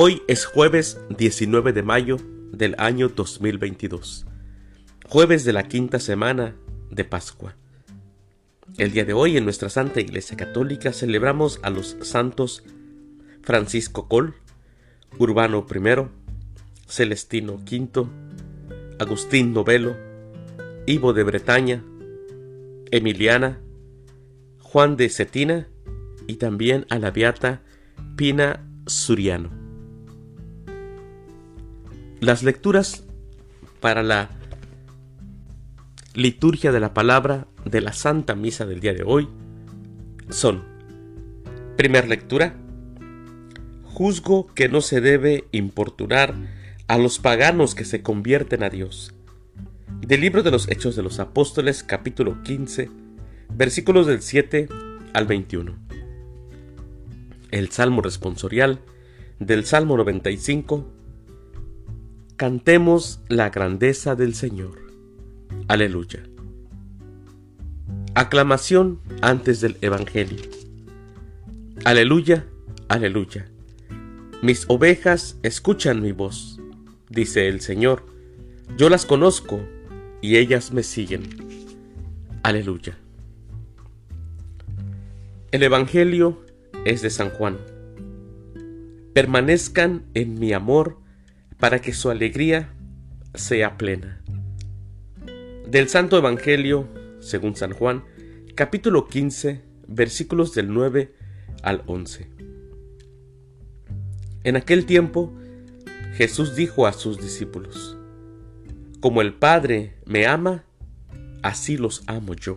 Hoy es jueves 19 de mayo del año 2022, jueves de la quinta semana de Pascua. El día de hoy en nuestra Santa Iglesia Católica celebramos a los santos Francisco Col, Urbano I, Celestino V, Agustín Novelo, Ivo de Bretaña, Emiliana, Juan de Cetina y también a la beata Pina Suriano. Las lecturas para la liturgia de la palabra de la Santa Misa del día de hoy son, primer lectura, juzgo que no se debe importunar a los paganos que se convierten a Dios. Del libro de los Hechos de los Apóstoles, capítulo 15, versículos del 7 al 21. El Salmo responsorial del Salmo 95 Cantemos la grandeza del Señor. Aleluya. Aclamación antes del Evangelio. Aleluya, aleluya. Mis ovejas escuchan mi voz, dice el Señor. Yo las conozco y ellas me siguen. Aleluya. El Evangelio es de San Juan. Permanezcan en mi amor para que su alegría sea plena. Del Santo Evangelio, según San Juan, capítulo 15, versículos del 9 al 11. En aquel tiempo, Jesús dijo a sus discípulos, Como el Padre me ama, así los amo yo.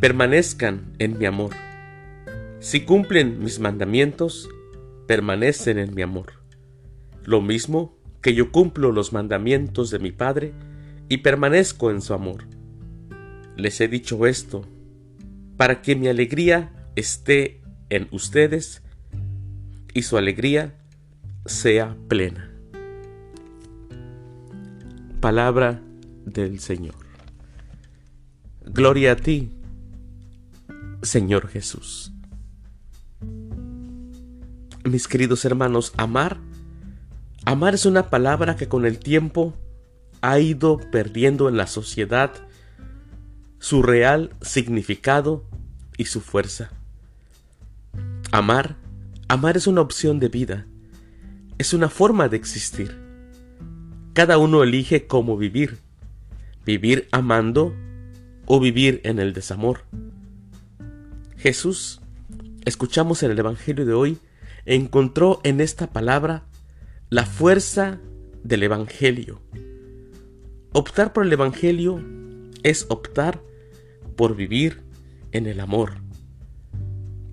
Permanezcan en mi amor. Si cumplen mis mandamientos, permanecen en mi amor lo mismo que yo cumplo los mandamientos de mi Padre y permanezco en su amor. Les he dicho esto para que mi alegría esté en ustedes y su alegría sea plena. Palabra del Señor. Gloria a ti, Señor Jesús. Mis queridos hermanos, amar Amar es una palabra que con el tiempo ha ido perdiendo en la sociedad su real significado y su fuerza. Amar, amar es una opción de vida, es una forma de existir. Cada uno elige cómo vivir, vivir amando o vivir en el desamor. Jesús, escuchamos en el Evangelio de hoy, encontró en esta palabra la fuerza del Evangelio. Optar por el Evangelio es optar por vivir en el amor,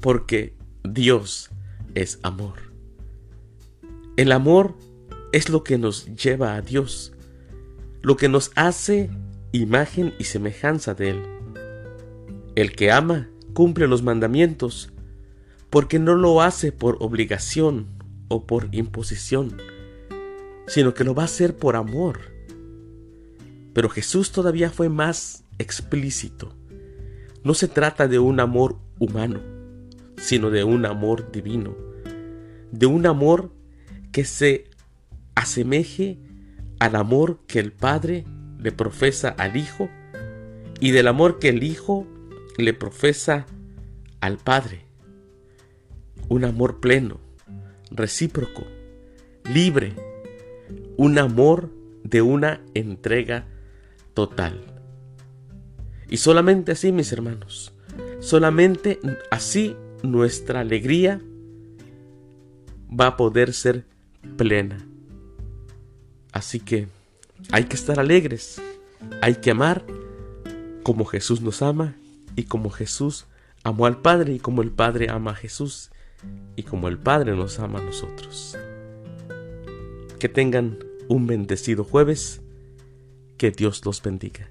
porque Dios es amor. El amor es lo que nos lleva a Dios, lo que nos hace imagen y semejanza de Él. El que ama cumple los mandamientos, porque no lo hace por obligación o por imposición, sino que lo va a hacer por amor. Pero Jesús todavía fue más explícito. No se trata de un amor humano, sino de un amor divino, de un amor que se asemeje al amor que el Padre le profesa al Hijo y del amor que el Hijo le profesa al Padre. Un amor pleno, recíproco, libre, un amor de una entrega total. Y solamente así, mis hermanos, solamente así nuestra alegría va a poder ser plena. Así que hay que estar alegres, hay que amar como Jesús nos ama y como Jesús amó al Padre y como el Padre ama a Jesús y como el Padre nos ama a nosotros. Que tengan un bendecido jueves. Que Dios los bendiga.